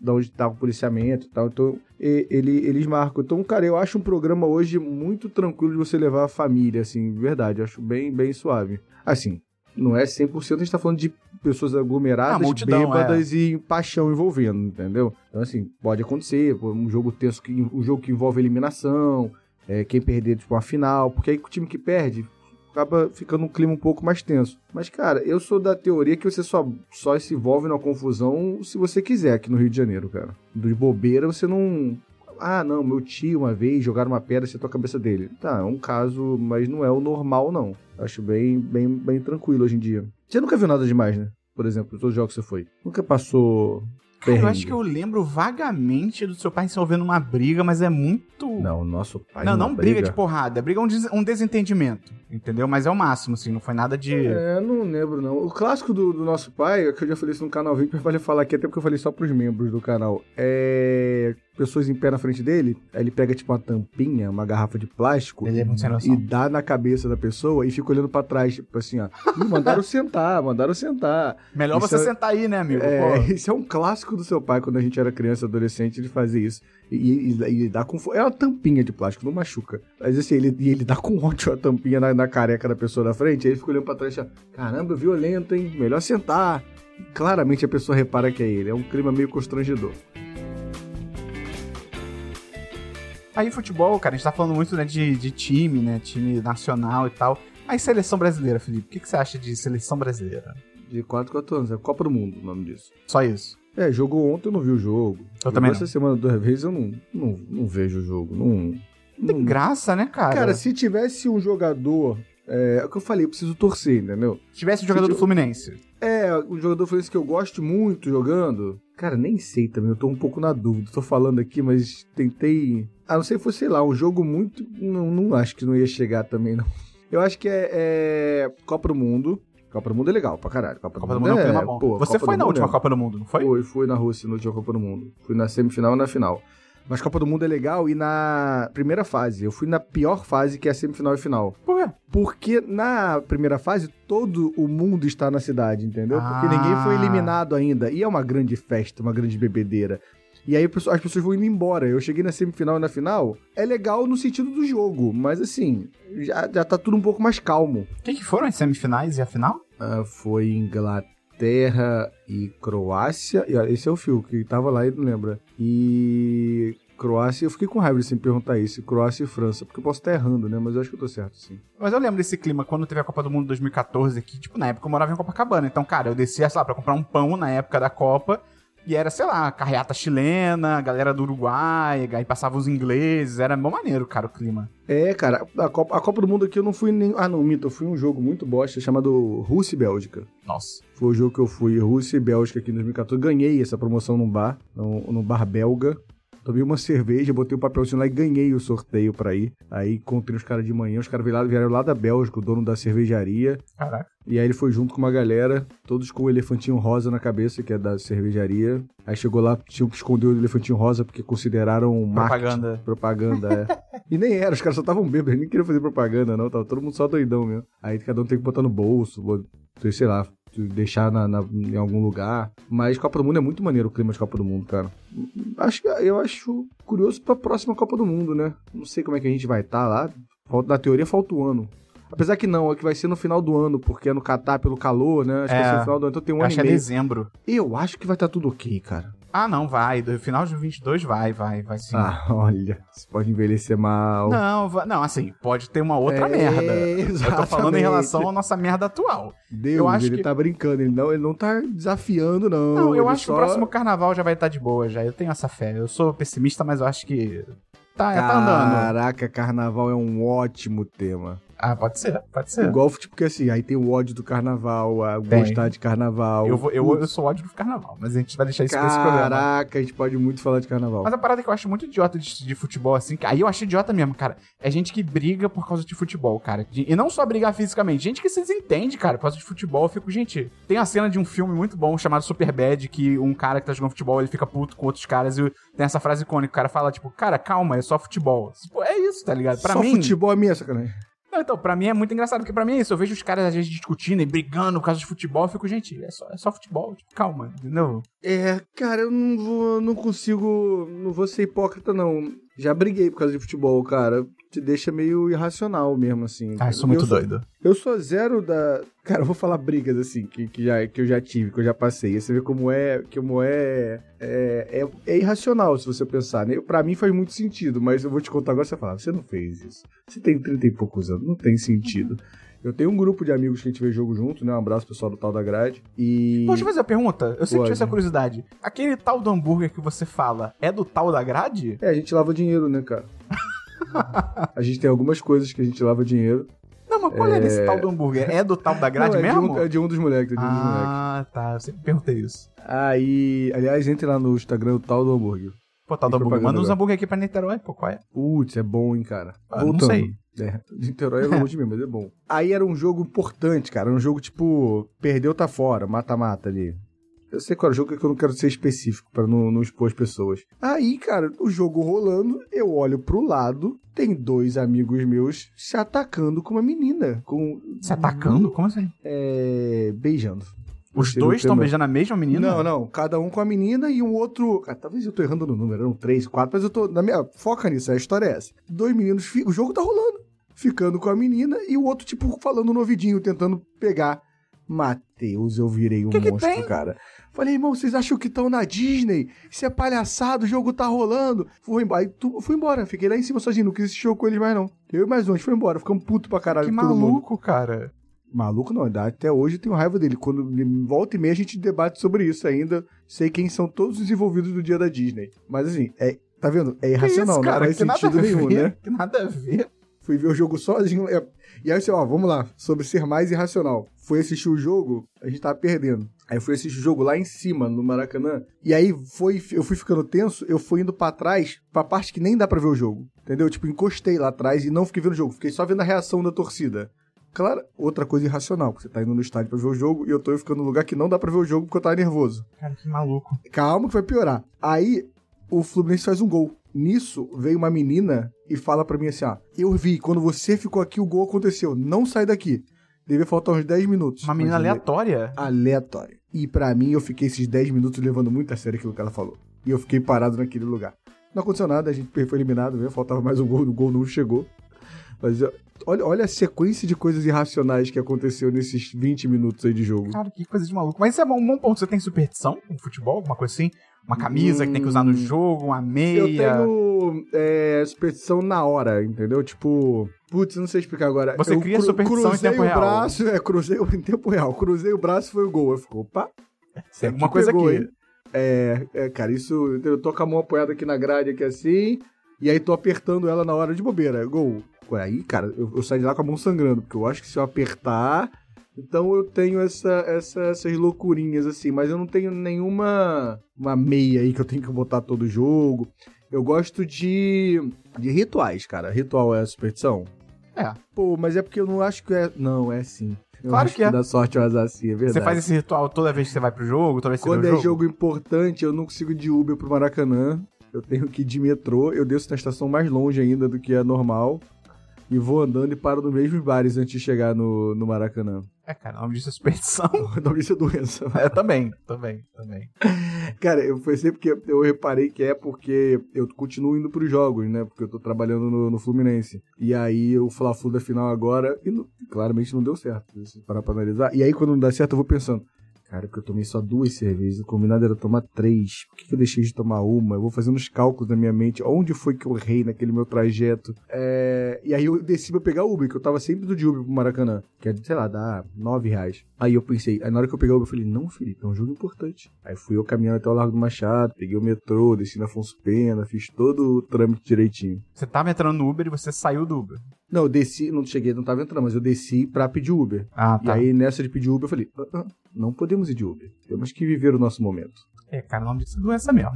da onde tá o policiamento e tal. Então, e- ele, eles marcam. Então, cara, eu acho um programa hoje muito tranquilo de você levar a família, assim, de verdade. Eu acho bem, bem suave. Assim, não é 100%, a gente tá falando de pessoas aglomeradas, Ah, multidão, bêbadas e paixão envolvendo, entendeu? Então, assim, pode acontecer, um jogo tenso, que, um jogo que envolve eliminação, é, quem perder, tipo, uma final, porque aí o time que perde acaba ficando um clima um pouco mais tenso. Mas, cara, eu sou da teoria que você só, só se envolve na confusão se você quiser aqui no Rio de Janeiro, cara. De bobeira, você não. Ah, não, meu tio uma vez jogaram uma pedra e acertou a cabeça dele. Tá, é um caso, mas não é o normal, não. Acho bem, bem, bem tranquilo hoje em dia. Você nunca viu nada demais, né? Por exemplo, todos os jogos que você foi. Nunca passou Cara, eu acho que eu lembro vagamente do seu pai envolvendo numa briga, mas é muito. Não, nosso pai não, não briga de porrada. Briga é um, des- um desentendimento. Entendeu? Mas é o máximo, assim. Não foi nada de. É, não lembro não. O clássico do, do nosso pai, é que eu já falei isso no canal 20, mas vale falar aqui, até porque eu falei só pros membros do canal. É. Pessoas em pé na frente dele, aí ele pega tipo uma tampinha, uma garrafa de plástico. É. E dá na cabeça da pessoa e fica olhando pra trás, tipo assim, ó. Mandaram *laughs* sentar, mandaram sentar. Melhor Isso você é- sentar aí, né, amigo? É, Pô. *laughs* isso é um clássico do seu pai, quando a gente era criança, adolescente, ele fazia isso. E, e, e- dá com. É uma tampinha de plástico, não machuca. Mas assim, ele, e ele dá com ódio a tampinha na, na careca da pessoa da frente, aí ele fica olhando pra trás e fala, caramba, violento, hein? Melhor sentar. E claramente a pessoa repara que é ele. É um clima meio constrangedor. Aí, futebol, cara, a gente tá falando muito né, de, de time, né? Time nacional e tal. Aí, seleção brasileira, Felipe. O que, que você acha de seleção brasileira? De 4 4 anos, é Copa do Mundo o nome disso. Só isso. É, jogou ontem, eu não vi o jogo. Eu também Essa semana duas vezes eu não, não, não vejo o jogo. Não, Não tem não- graça, né, cara? Cara, se tivesse um jogador. É, é o que eu falei, eu preciso torcer, entendeu? Se tivesse um jogador se do Fluminense. É, um jogador fluminense que eu gosto muito jogando. Cara, nem sei também, eu tô um pouco na dúvida. Tô falando aqui, mas tentei. A não ser que fosse, sei lá, um jogo muito. Não, não acho que não ia chegar também, não. Eu acho que é, é Copa do Mundo. Copa do Mundo é legal pra caralho. Copa, Copa do Mundo é é, bom. pô, Você Copa foi do na Mundo última é- Copa do Mundo, não foi? Foi, fui na Rússia na última Copa do Mundo. Fui na semifinal e na final. Mas Copa do Mundo é legal e na primeira fase. Eu fui na pior fase, que é a semifinal e final. Por quê? Porque na primeira fase, todo o mundo está na cidade, entendeu? Porque Ah. ninguém foi eliminado ainda. E é uma grande festa, uma grande bebedeira. E aí as pessoas vão indo embora. Eu cheguei na semifinal e na final. É legal no sentido do jogo, mas assim, já, já tá tudo um pouco mais calmo. Quem que foram as semifinais e a final? Ah, foi Inglaterra e Croácia. E, esse é o fio que tava lá e não lembra. E Croácia, eu fiquei com raiva de sempre perguntar isso. Croácia e França, porque eu posso estar errando, né? Mas eu acho que eu tô certo, sim. Mas eu lembro desse clima quando teve a Copa do Mundo 2014 aqui. Tipo, na época eu morava em Copacabana. Então, cara, eu descia, sei lá, pra comprar um pão na época da Copa. E era, sei lá, carreata chilena, galera do Uruguai, aí passavam os ingleses. Era bom maneiro, cara, o clima. É, cara, a Copa, a Copa do Mundo aqui eu não fui nem. Ah, não, mito, eu fui um jogo muito bosta chamado Rússia e Bélgica. Nossa. Foi o jogo que eu fui, Rússia e Bélgica aqui em 2014. Ganhei essa promoção num bar, no, no bar belga. Tomei uma cerveja, botei o papelzinho lá e ganhei o sorteio pra ir. Aí encontrei os caras de manhã, os caras vieram lá, vieram lá da Bélgica, o dono da cervejaria. Caraca. E aí ele foi junto com uma galera, todos com o elefantinho rosa na cabeça, que é da cervejaria. Aí chegou lá, tinham que esconder o elefantinho rosa porque consideraram marketing, Propaganda. Propaganda, é. *laughs* e nem era, os caras só estavam bêbados, eles nem queriam fazer propaganda, não. Tava todo mundo só doidão mesmo. Aí cada um tem que botar no bolso, bo- sei lá, deixar na, na- em algum lugar. Mas Copa do Mundo é muito maneiro o clima de Copa do Mundo, cara. Acho, eu acho curioso pra próxima Copa do Mundo, né? Não sei como é que a gente vai estar lá. Falta, na teoria falta o ano. Apesar que não, é que vai ser no final do ano, porque é no Catar pelo calor, né? Acho que vai É. ser no final do ano, então tem um Eu ano acho e que é dezembro. Eu acho que vai estar tudo ok, cara. Ah, não, vai. Do final de 22 vai, vai, vai sim. Ah, olha, você pode envelhecer mal. Não, não, assim, pode ter uma outra É, merda. Eu tô falando em exatamente. relação à nossa merda atual. Deus, eu acho ele que- tá brincando, ele não, ele não tá desafiando, não. Não, eu ele acho só... que o próximo carnaval já vai estar de boa, já. Eu tenho essa fé. Eu sou pessimista, mas eu acho que. Tá, tá andando. Caraca, carnaval é um ótimo tema. Ah, pode ser, pode ser. Igual, tipo, porque assim, aí tem o ódio do carnaval, a Tem. gostar de carnaval. Eu, vou, eu, eu sou ódio do carnaval, mas a gente vai deixar isso pra esse programa. Caraca, a gente pode muito falar de carnaval. Mas a parada que eu acho muito idiota de, de futebol, assim, que aí eu acho idiota mesmo, cara. É gente que briga por causa de futebol, cara. E não só brigar fisicamente, gente que se desentende, cara, por causa de futebol. Eu fico, gente. Tem a cena de um filme muito bom chamado Super Bad, que um cara que tá jogando futebol, ele fica puto com outros caras e tem essa frase icônica. O cara fala, tipo, cara, calma, é só futebol. Tipo, é isso, tá ligado? Pra Só mim. futebol é minha sacanagem. Então, pra mim é muito engraçado, porque pra mim é isso. Eu vejo os caras às vezes discutindo e brigando por causa de futebol. Eu fico, gente, é só, é só futebol. Tipo, calma, entendeu? É, cara, eu não vou, não consigo, não vou ser hipócrita, não. Já briguei por causa de futebol, cara. Te deixa meio irracional mesmo, assim. Ah, eu sou muito sou- doido. Eu sou zero da. Cara, eu vou falar brigas assim, que, que, já, que eu já tive, que eu já passei. Você vê como é. Como é, é, é. é irracional, se você pensar, né? Pra mim faz muito sentido, mas eu vou te contar agora você fala, você não fez isso. Você tem 30 e poucos anos, não tem sentido. Eu tenho um grupo de amigos que a gente vê jogo junto, né? Um abraço pessoal do tal da grade. E. Pô, deixa eu fazer uma pergunta. Eu sempre Pode. tive essa curiosidade. Aquele tal do hambúrguer que você fala é do tal da grade? É, a gente lava dinheiro, né, cara? a gente tem algumas coisas que a gente lava dinheiro. Não, mas qual é, desse tal do hambúrguer? É do tal da grade Não, é mesmo? De um, é de um dos moleques, é de um dos moleques. ah, tá. Eu sempre perguntei isso. Aí, aliás, entre lá no Instagram, o tal do hambúrguer. Pô, tal do hambúrguer. Manda uns hambúrguer aqui pra Niterói, pô, qual é? Putz, é bom, hein, cara. Ah, não sei. É, Niterói é longe *laughs* mesmo, mas é bom. Aí era um jogo importante, cara. Era um jogo tipo, perdeu, tá fora, mata-mata ali. Eu sei qual é o jogo, que eu não quero ser específico pra não, não expor as pessoas. Aí, cara, o jogo rolando, eu olho pro lado, tem dois amigos meus se atacando com uma menina. Com. Se atacando? Como assim? É. beijando. Os dois estão beijando a mesma menina? Não, não. Cada um com a menina e um outro. Ah, talvez eu tô errando no número, eram três, quatro, mas eu tô. Na minha... Foca nisso, a história é essa. Dois meninos, o jogo tá rolando. Ficando com a menina e o outro, tipo, falando no ouvidinho, tentando pegar. Mateus, eu virei um Que que monstro, tem? cara. Falei, irmão, vocês acham que estão na Disney? Isso é palhaçado, o jogo tá rolando. Fui embora. Tu, fui embora, fiquei lá em cima sozinho, não quis esse show com eles mais não. Eu e mais um, gente foi embora, ficamos puto pra caralho Que maluco, cara. Maluco não, até hoje eu tenho raiva dele. Quando volta e meia a gente debate sobre isso ainda. Sei quem são todos os envolvidos do dia da Disney. Mas assim, é, tá vendo? É irracional, isso, cara? não faz sentido nenhum, ver, né? Que nada a ver. Fui ver o jogo sozinho. é- E aí, assim, ó, vamos lá, sobre ser mais irracional. Fui assistir o jogo, a gente tava perdendo. Aí fui assistir o jogo lá em cima, no Maracanã. E aí foi, eu fui ficando tenso, eu fui indo pra trás, pra parte que nem dá pra ver o jogo. Entendeu? Tipo, encostei lá atrás e não fiquei vendo o jogo, fiquei só vendo a reação da torcida. Claro, outra coisa irracional, porque você tá indo no estádio pra ver o jogo e eu tô ficando no lugar que não dá pra ver o jogo porque eu tava nervoso. Cara, que maluco. Calma que vai piorar. Aí o Fluminense faz um gol. Nisso veio uma menina e fala pra mim assim: ó, eu vi, quando você ficou aqui, o gol aconteceu. Não sai daqui. Devia faltar uns 10 minutos. Uma menina Mas aleatória? aleatória. E pra mim, eu fiquei esses 10 minutos levando muito a sério aquilo que ela falou. E eu fiquei parado naquele lugar. Não aconteceu nada, a gente foi eliminado, né? faltava mais um gol, o gol não chegou. Mas olha, olha a sequência de coisas irracionais que aconteceu nesses 20 minutos aí de jogo. Cara, que coisa de maluco. Mas isso é bom, um bom ponto. Você tem superstição com futebol? Alguma coisa assim? Uma camisa que tem que usar no Hum. jogo, uma Eu meia. tenho é, superstição na hora, entendeu? Tipo, putz, não sei explicar agora. Você eu cria superstição em cruzei tempo o real. braço, é, cruzei o- em tempo real. Cruzei o braço foi o gol. Eu fico, opa, Tem alguma aqui coisa pegou, aqui. hein? É, é, cara, isso. Eu tô com a mão apoiada aqui na grade, aqui assim, e aí tô apertando ela na hora de bobeira. Gol. Aí, cara, eu, eu saí de lá com a mão sangrando, porque eu acho que se eu apertar. Então eu tenho essa, essa- essas loucurinhas assim, mas eu não tenho nenhuma uma meia aí que eu tenho que botar todo jogo. Eu gosto de, de rituais, cara. Ritual é a superstição? É. Pô, mas é porque eu não acho que é. Não, é sim. Eu Claro que é. Dá sorte ou azar sim, é verdade. Você faz esse ritual toda vez que você vai pro jogo, toda vez que você Quando é jogo. jogo? importante, eu não consigo ir de Uber pro Maracanã. Eu tenho que ir de metrô. Eu desço na estação mais longe ainda do que é normal. E vou andando e paro nos mesmos bares antes de chegar no, no Maracanã. É, cara, o nome disso é superstição. Não isso é doença. É, também, também, também. Cara, eu foi sempre que eu reparei que é porque eu continuo indo pros jogos, né? Porque eu tô trabalhando no, no Fluminense. E aí o Fla-Flu da final agora, e não- claramente não deu certo, se parar pra analisar. E aí quando não dá certo eu vou pensando, cara, porque eu tomei só duas cervejas, o combinado era tomar três. Por que, eu deixei de tomar uma? Eu vou fazendo os cálculos na minha mente, onde foi que eu errei naquele meu trajeto. É, E aí eu desci pra pegar Uber, que eu tava sempre do de Uber pro Maracanã, que é, sei lá, dá nove reais. Aí eu pensei, aí na hora que eu peguei o Uber, eu falei, não, Felipe, é um jogo importante. Aí fui eu caminhando até o Largo do Machado, peguei o metrô, desci na Afonso Pena, fiz todo o trâmite direitinho. Você tava entrando no Uber e você saiu do Uber. Não, eu desci, não cheguei, não tava entrando, mas eu desci pra pedir Uber. Ah, E aí nessa de pedir Uber, eu falei, "Ah, ah, não podemos ir de Uber, temos que viver o nosso momento. É, cara, o nome disso é doença mesmo.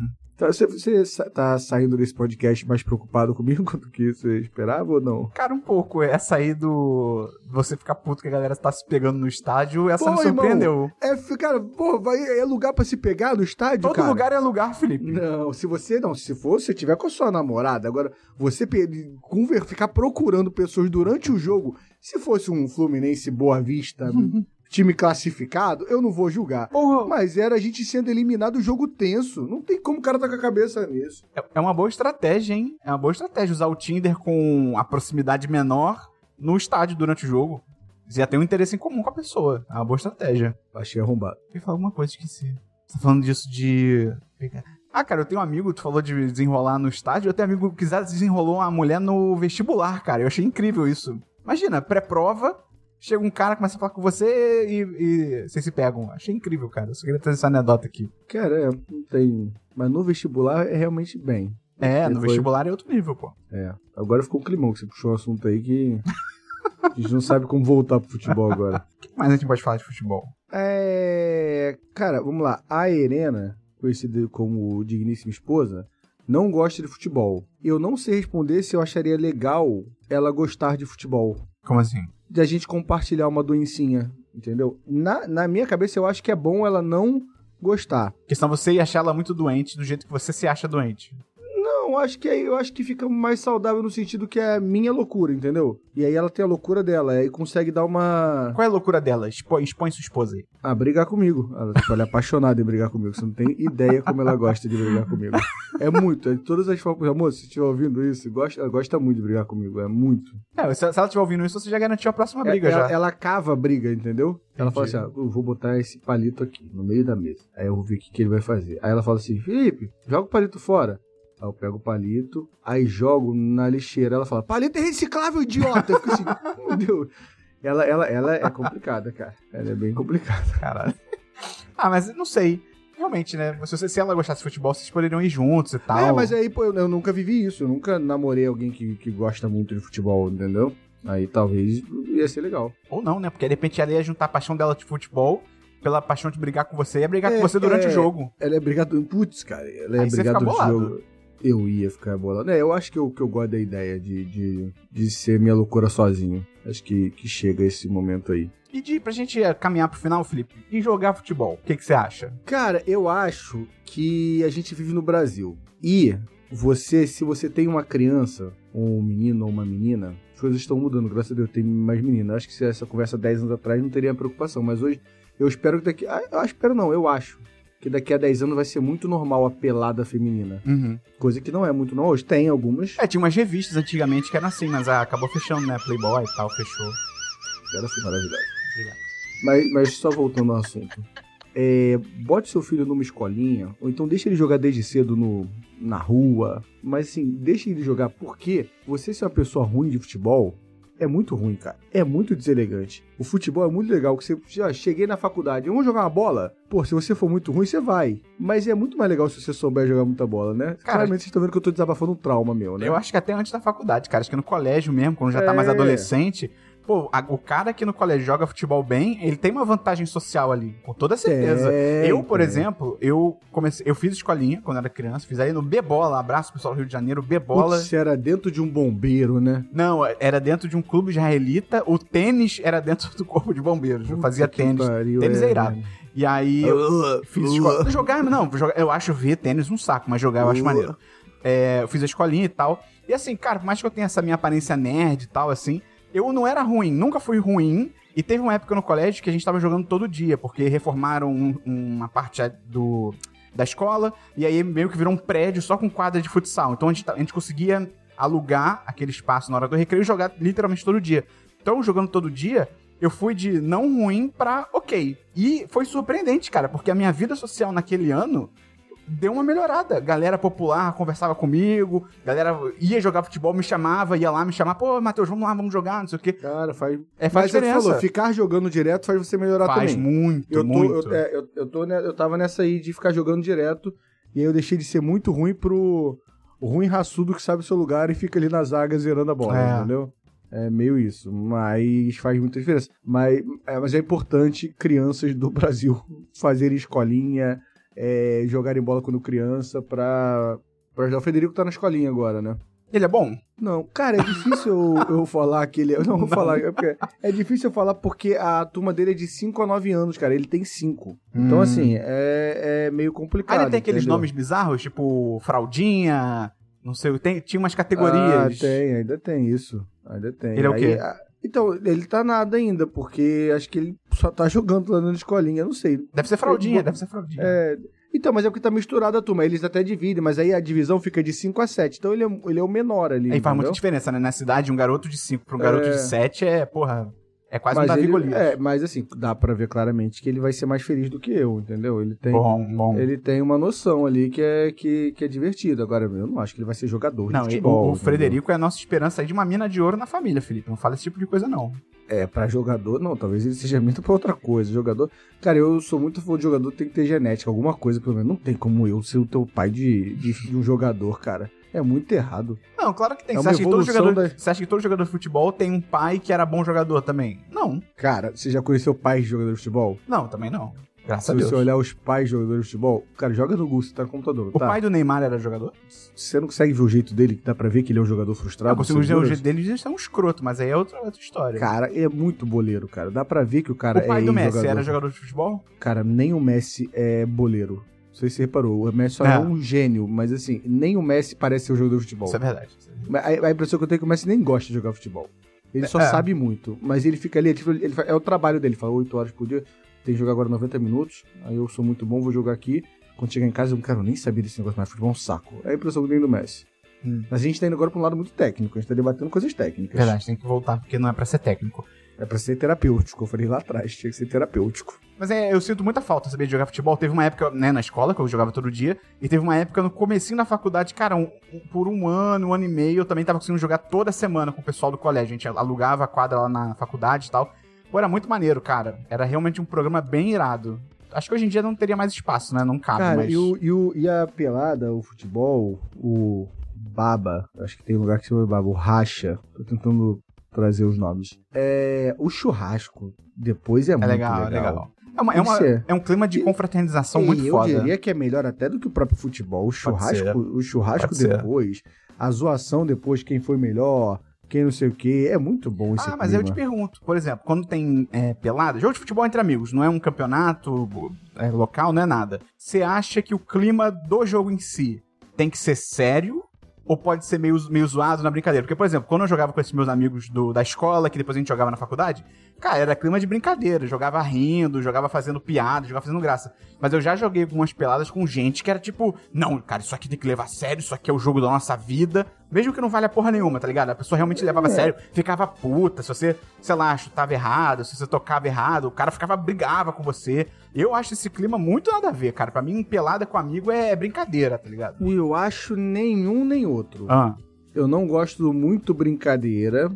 Você, tá saindo desse podcast mais preocupado comigo *laughs* do que você esperava ou não? Cara, um pouco. Essa aí do. Você ficar puto que a galera tá se pegando no estádio, essa Pô, me surpreendeu. É, f- cara, pô, vai, é lugar pra se pegar no estádio, Todo cara? lugar é lugar, Felipe. Não, se você não, se for, se tiver com a sua namorada, agora você conver- ficar procurando pessoas durante o jogo, se fosse um Fluminense Boa Vista, *laughs* time classificado, eu não vou julgar. Porra, Mas era a gente sendo eliminado o jogo tenso. Não tem como o cara tá com a cabeça nisso. É- É uma boa estratégia, hein? É uma boa estratégia usar o Tinder com a proximidade menor no estádio durante o jogo. Você já tem um interesse em comum com a pessoa. É uma boa estratégia. Achei arrombado. Eu ia falar alguma coisa, esqueci. Você tá falando disso de. Ah, cara, eu tenho um amigo, tu falou de desenrolar no estádio, eu tenho um amigo que já desenrolou uma mulher no vestibular, cara. Eu achei incrível isso. Imagina, pré-prova, chega um cara, começa a falar com você e, e vocês se pegam. Achei incrível, cara. Eu só queria trazer essa anedota aqui. Cara, é, não tem. Mas no vestibular é realmente bem. É, no foi- vestibular é outro nível, pô. É. Agora ficou um climão que você puxou um assunto aí que. A gente não sabe como voltar pro futebol agora. *laughs* O que mais a gente pode falar de futebol? É. Cara, vamos lá. A Irena, conhecida como digníssima esposa, não gosta de futebol. Eu não sei responder se eu acharia legal ela gostar de futebol. Como assim? De a gente compartilhar uma doencinha, entendeu? Na, na minha cabeça, eu acho que é bom ela não gostar. Porque senão você ia achar ela muito doente do jeito que você se acha doente. Não, acho que aí eu acho que fica mais saudável no sentido que é minha loucura, entendeu? E aí ela tem a loucura dela, aí consegue dar uma. Qual é a loucura dela? Expõe, expõe sua esposa aí. Ah, brigar comigo. Ela, tipo, ela é apaixonada em brigar comigo. Você não tem ideia como ela gosta de brigar comigo. É muito. É de todas as formas. Amor, se você estiver ouvindo isso, gosta, ela gosta muito de brigar comigo. É muito. É, se, ela estiver ouvindo isso, você já garantiu a próxima briga ela, já. ela cava a briga, entendeu? Ela fala assim: ah, eu vou botar esse palito aqui, no meio da mesa. Aí eu vou ver o que, que ele vai fazer. Aí ela fala assim: Felipe, joga o palito fora. Aí eu pego o palito, aí jogo na lixeira. Ela fala: palito é reciclável, idiota. Eu fico assim: *laughs* meu Deus. Ela, ela, ela é complicada, cara. Ela é bem complicada. Caralho. ah, mas não sei. Realmente, né? Se, você- se ela gostasse de futebol, vocês poderiam ir juntos e tal. É, mas aí, pô, eu, eu nunca vivi isso. Eu nunca namorei alguém que, que gosta muito de futebol, entendeu? Aí talvez ia ser legal. Ou não, né? Porque de repente ela ia juntar a paixão dela de futebol pela paixão de brigar com você e ia brigar É, com você durante é. o jogo. Ela é brigador. Putz, cara, ela é de bolado. jogo. Eu ia ficar bolado. É, eu acho que eu, que eu gosto da ideia de, de, de ser minha loucura sozinho. Acho que, que chega esse momento aí. E de, pra gente eh, caminhar pro final, Felipe, e jogar futebol, o que, você acha? Cara, eu acho que a gente vive no Brasil. E você, se você tem uma criança, ou um menino ou uma menina, as coisas estão mudando, graças a Deus, tem mais menina. Acho que se essa conversa 10 anos atrás não teria preocupação, mas hoje eu espero que daqui. Ah, eu espero não, eu acho que daqui a 10 anos vai ser muito normal a pelada feminina. Uhum. Coisa que não é muito normal. Hoje tem algumas. É, tinha umas revistas antigamente que eram assim, mas ah, acabou fechando, né? Playboy e tal, fechou. Era assim, maravilhosa. Obrigado. Mas, mas só voltando ao assunto. É, bote seu filho numa escolinha, ou então deixa ele jogar desde cedo no, na rua. Mas assim, deixa ele jogar porque você ser uma pessoa ruim de futebol é muito ruim, cara. É muito deselegante. O futebol é muito legal, que você já cheguei na faculdade, vamos jogar uma bola? Pô, se você for muito ruim, você vai. Mas é muito mais legal se você souber jogar muita bola, né? Claramente vocês estão vendo que eu tô desabafando um trauma meu, né? Eu acho que até antes da faculdade, cara. Acho que no colégio mesmo, quando já tá mais É. adolescente. Pô, a- o cara que no colégio joga futebol bem, ele tem uma vantagem social ali, com toda certeza. Tem, eu, por exemplo, eu comecei, eu fiz escolinha quando era criança, fiz aí no B-Bola, abraço pessoal do Rio de Janeiro, B-Bola. Putz, era dentro de um bombeiro, né? Não, era dentro de um clube israelita, o tênis era dentro do corpo de bombeiros. Eu fazia Puta tênis. pariu, tênis é é, irado. E aí eu fiz escola. Jogar, não, jogar, eu acho ver tênis um saco, mas jogar eu acho Uh. maneiro. É, eu fiz a escolinha e tal. E assim, cara, por mais que eu tenha essa minha aparência nerd e tal, assim, eu não era ruim, nunca fui ruim. E teve uma época no colégio que a gente tava jogando todo dia, porque reformaram um- uma parte do, da escola, e aí meio que virou um prédio só com quadra de futsal. Então a gente, ta- a gente conseguia alugar aquele espaço na hora do recreio e jogar literalmente todo dia. Então, jogando todo dia, eu fui de não ruim pra ok. E foi surpreendente, cara, porque a minha vida social naquele ano deu uma melhorada. Galera popular conversava comigo, galera ia jogar futebol, me chamava, ia lá me chamar, pô, Matheus, vamos lá, vamos jogar, não sei o quê. Cara, faz. É, faz Mas você diferença. falou, ficar jogando direto faz você melhorar Faz também. muito, Eu, tô, muito. eu, é, eu, eu, tô, eu tava nessa aí de ficar jogando direto. E aí eu deixei de ser muito ruim pro ruim raçudo que sabe o seu lugar e fica ali na zaga zerando a bola, É. entendeu? É meio isso. Mas faz muita diferença. Mas é, mas é importante crianças do *laughs* Brasil fazerem escolinha, é, jogarem bola quando criança pra, pra ajudar. O Federico tá na escolinha agora, né? Ele é bom? Não, cara, é difícil eu, eu falar que ele. é- Não, vou falar. É, é difícil eu falar porque a turma dele é de 5 a 9 anos, cara. Ele tem 5. Então, Hum. assim, é, é meio Ah, complicado. ele tem aqueles entendeu? nomes bizarros, tipo Fraldinha, não sei, tem, tinha umas Ah, categorias. tem, ainda tem isso. Ainda tem. Ele é o quê? Ah, então, ele tá nada ainda, porque acho que ele só tá jogando lá na escolinha, não sei. Deve ser fraldinha, Eu- deve ser fraldinha. É, então, mas é porque tá misturada a turma. Eles até dividem, mas aí a divisão fica de 5 a 7. Então ele é, ele é o menor ali. Aí faz muita diferença, né? Na cidade, um garoto de 5 pra um garoto É. de 7 é, porra, é quase um mas, Davi ele, Golias. é, mas assim, dá pra ver claramente que ele vai ser mais feliz do que eu, entendeu? Ele tem, Bom, bom. ele tem uma noção ali que é, que, que é divertido. Agora, eu não acho que ele vai ser jogador Não, de futebol. o, o? Frederico é a nossa esperança aí de uma mina de ouro na família, Felipe. Não fala esse tipo de coisa, não. É, pra jogador, não, talvez ele seja muito pra outra coisa. Jogador. Cara, eu sou muito fã de jogador, tem que ter genética, alguma coisa, pelo menos. Não tem como eu ser o teu pai de, de, de um jogador, cara. É muito errado. Não, claro que tem. É você, acha que todo jogador, da- você acha que todo jogador de futebol tem um pai que era bom jogador também? Não. Cara, você já conheceu pais de jogadores de futebol? Não, também não. Graças Se a Deus. você olhar os pais de jogadores de futebol, cara, joga no Google, você tá no computador, O tá? pai do Neymar era jogador? Você não consegue ver o jeito dele, que dá pra ver que ele é um jogador frustrado? eu consigo ver o jeito dele de ser um escroto, mas aí é outra, outra história. Cara, é muito boleiro, cara. Dá pra ver que o cara o pai é do Messi ex-jogador. era jogador de futebol? Cara, nem o Messi é boleiro. Não sei se você reparou. O Messi só é. É. um gênio, mas assim, nem o Messi parece ser um jogador de futebol. Isso é verdade. Mas A, a impressão que eu tenho é que o Messi nem gosta de jogar futebol. Ele só É. sabe muito. Mas ele fica ali, tipo, ele é o trabalho dele. Fala 8 horas por dia, tem que jogar agora 90 minutos. Aí eu sou muito bom, vou jogar aqui. Quando chegar em casa, eu não quero nem saber desse negócio mais futebol, é um saco. É a impressão que eu tenho do Messi. Hum. Mas a gente tá indo agora pra um lado muito técnico. A gente tá debatendo coisas técnicas. Verdade, tem que voltar, porque não é pra ser técnico. É pra ser terapêutico. Eu falei lá atrás, tinha que ser terapêutico. Mas é, eu sinto muita falta, saber de jogar futebol. Teve uma época, né, na escola, que eu jogava todo dia, e teve uma época no comecinho da faculdade, cara, um- um- por um ano, um ano e meio, eu também tava conseguindo jogar toda semana com o pessoal do colégio. A gente alugava a quadra lá na faculdade e tal. Pô, era muito maneiro, cara. Era realmente um programa bem irado. Acho que hoje em dia não teria mais espaço, né? Não cabe, Cara, mas... e, o, e, o- e a pelada, o futebol, o baba, acho que tem um lugar que chama baba, o racha, tô tentando trazer os nomes. É, o churrasco, depois é, É muito legal, legal. é legal. É, uma- é, uma- é. um clima de E- confraternização E muito eu foda. diria que é melhor até do que o próprio futebol. O churrasco, o churrasco depois, a zoação depois, quem foi melhor, quem não sei o que, é muito bom esse Ah, mas eu clima. te pergunto, por exemplo, quando tem é, pelada, jogo de futebol entre amigos, não é um campeonato é, local, não é nada. Você acha que o clima do jogo em si tem que ser sério ou pode ser meio, meio zoado na brincadeira? Porque, por exemplo, quando eu jogava com esses meus amigos do- da escola, que depois a gente jogava na faculdade, cara, era clima de brincadeira. Jogava rindo, jogava fazendo piada, jogava fazendo graça. Mas eu já joguei algumas peladas com gente que era tipo, não, cara, isso aqui tem que levar a sério, isso aqui é o jogo da nossa vida. Mesmo que não valha porra nenhuma, tá ligado? A pessoa realmente levava a sério, ficava puta. Se você, sei lá, chutava errado, se você tocava errado, o cara ficava, brigava com você. Eu acho esse clima muito nada a ver, cara. Pra mim, pelada com amigo é brincadeira, tá ligado? Eu acho nenhum nem outro. Ah, Eu não gosto do muito brincadeira,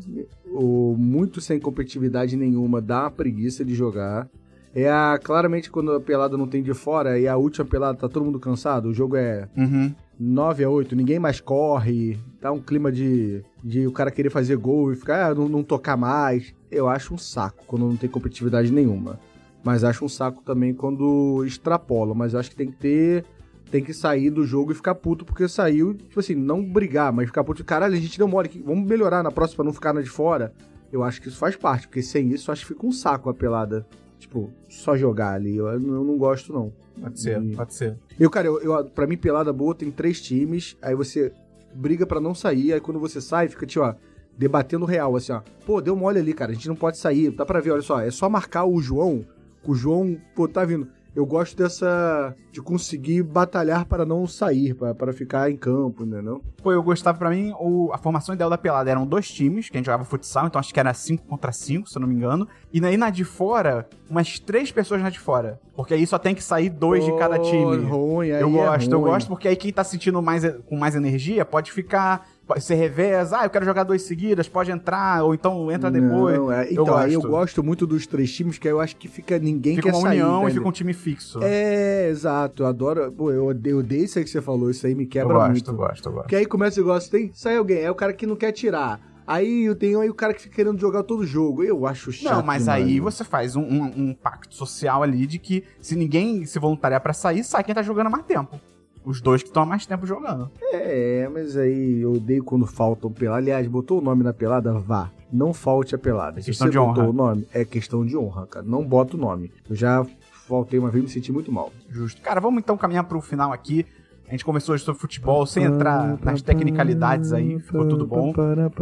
ou muito sem competitividade nenhuma, dá uma preguiça de jogar. É a, claramente quando a pelada não tem de fora e a última pelada tá todo mundo cansado, o jogo é uhum. 9 a 8, ninguém mais corre, tá um clima de, de o cara querer fazer gol e ficar, ah, não, não tocar mais. Eu acho um saco quando não tem competitividade nenhuma. Mas acho um saco também quando extrapola, mas acho que tem que ter tem que sair do jogo e ficar puto porque saiu, tipo assim, não brigar, mas ficar puto, caralho, a gente deu mole aqui, vamos melhorar na próxima pra não ficar na de fora. Eu acho que isso faz parte, porque sem isso acho que fica um saco a pelada. Tipo, só jogar ali, eu, eu não gosto não. Pode ser, E- pode ser. eu, cara, eu, eu, pra mim, pelada boa tem três times, aí você briga pra não sair, aí quando você sai, fica, tipo, ó, debatendo real, assim, ó. Pô, deu mole ali, cara, a gente não pode sair, dá pra ver, olha só, é só marcar o João, o João, pô, tá vindo. Eu gosto dessa, de conseguir batalhar para não sair, pra, para ficar em campo, entendeu? Pô, eu gostava, pra mim, o- a formação ideal da pelada eram dois times, que a gente jogava futsal, então acho que era 5 contra 5, se eu não me engano. E aí na de fora, umas três pessoas na de fora. Porque aí só tem que sair dois de cada time. Ruim, aí Eu é gosto, eu ruim. gosto, porque aí quem tá sentindo mais, com mais energia pode ficar. Ser reveza, ah, eu quero jogar dois seguidas, pode entrar, ou então entra depois. Não, é, Eu então, aí eu gosto. muito dos três times, que aí eu acho que fica ninguém Fica quer uma sair. união e fica um time fixo. É, exato. Eu adoro. Pô, eu odeio, eu odeio isso aí que você falou. Isso aí me eu quebra gosto, muito. eu gosto, eu gosto. Porque aí começa o negócio, tem, sai alguém, é o cara que não quer tirar. Aí tem aí o cara que fica querendo jogar todo o jogo. Eu acho chato. Não, mas demais, aí mano. você faz um, um- um pacto social ali de que se ninguém se voluntariar pra sair, sai quem tá jogando há mais tempo. Os dois que estão há mais tempo jogando. É, mas aí eu odeio quando faltam pelada. Aliás, botou o nome na pelada? Vá. Não falte a pelada. É Se questão você de botou honra. o nome, é questão de honra, cara. Não bota o nome. Eu já faltei uma vez e me senti muito mal. Justo. Cara, vamos então caminhar pro final aqui. A gente começou hoje sobre futebol, sem entrar nas tecnicalidades aí, ficou tudo bom.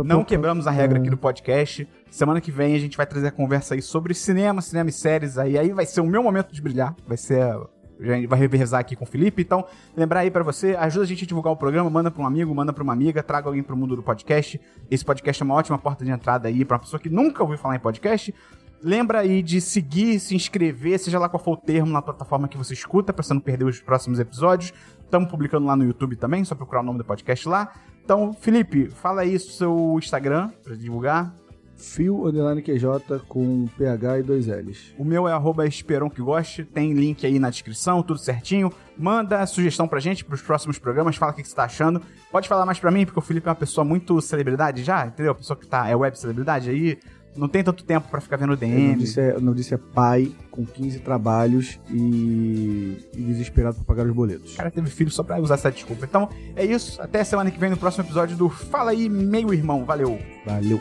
Não quebramos a regra aqui do podcast. Semana que vem a gente vai trazer a conversa aí sobre cinema, cinema e séries aí. Aí vai ser o meu momento de brilhar. Vai ser. Vai revezar aqui com o Felipe. Então, lembrar aí pra você, ajuda a gente a divulgar o programa, manda pra um amigo, manda pra uma amiga, traga alguém pro mundo do podcast. Esse podcast é uma ótima porta de entrada aí pra uma pessoa que nunca ouviu falar em podcast. Lembra aí de seguir, se inscrever, seja lá qual for o termo na plataforma que você escuta, pra você não perder os próximos episódios. Estamos publicando lá no YouTube também, só procurar o nome do podcast lá. Então, Felipe, fala aí o seu Instagram pra divulgar. Fio underline QJ com PH e dois L's. O meu é arroba Esperon que goste, tem link aí na descrição, tudo certinho. Manda sugestão pra gente pros próximos programas, fala o que você tá achando. Pode falar mais pra mim, porque o Felipe é uma pessoa muito celebridade já, entendeu? Pessoa que tá, é web celebridade aí, não tem tanto tempo pra ficar vendo Eu não DM. disse, é, não disse é pai com 15 trabalhos e, e desesperado pra pagar os boletos. O cara teve filho só pra usar essa desculpa. Então é isso, até semana que vem no próximo episódio do Fala aí, meio irmão. Valeu! Valeu.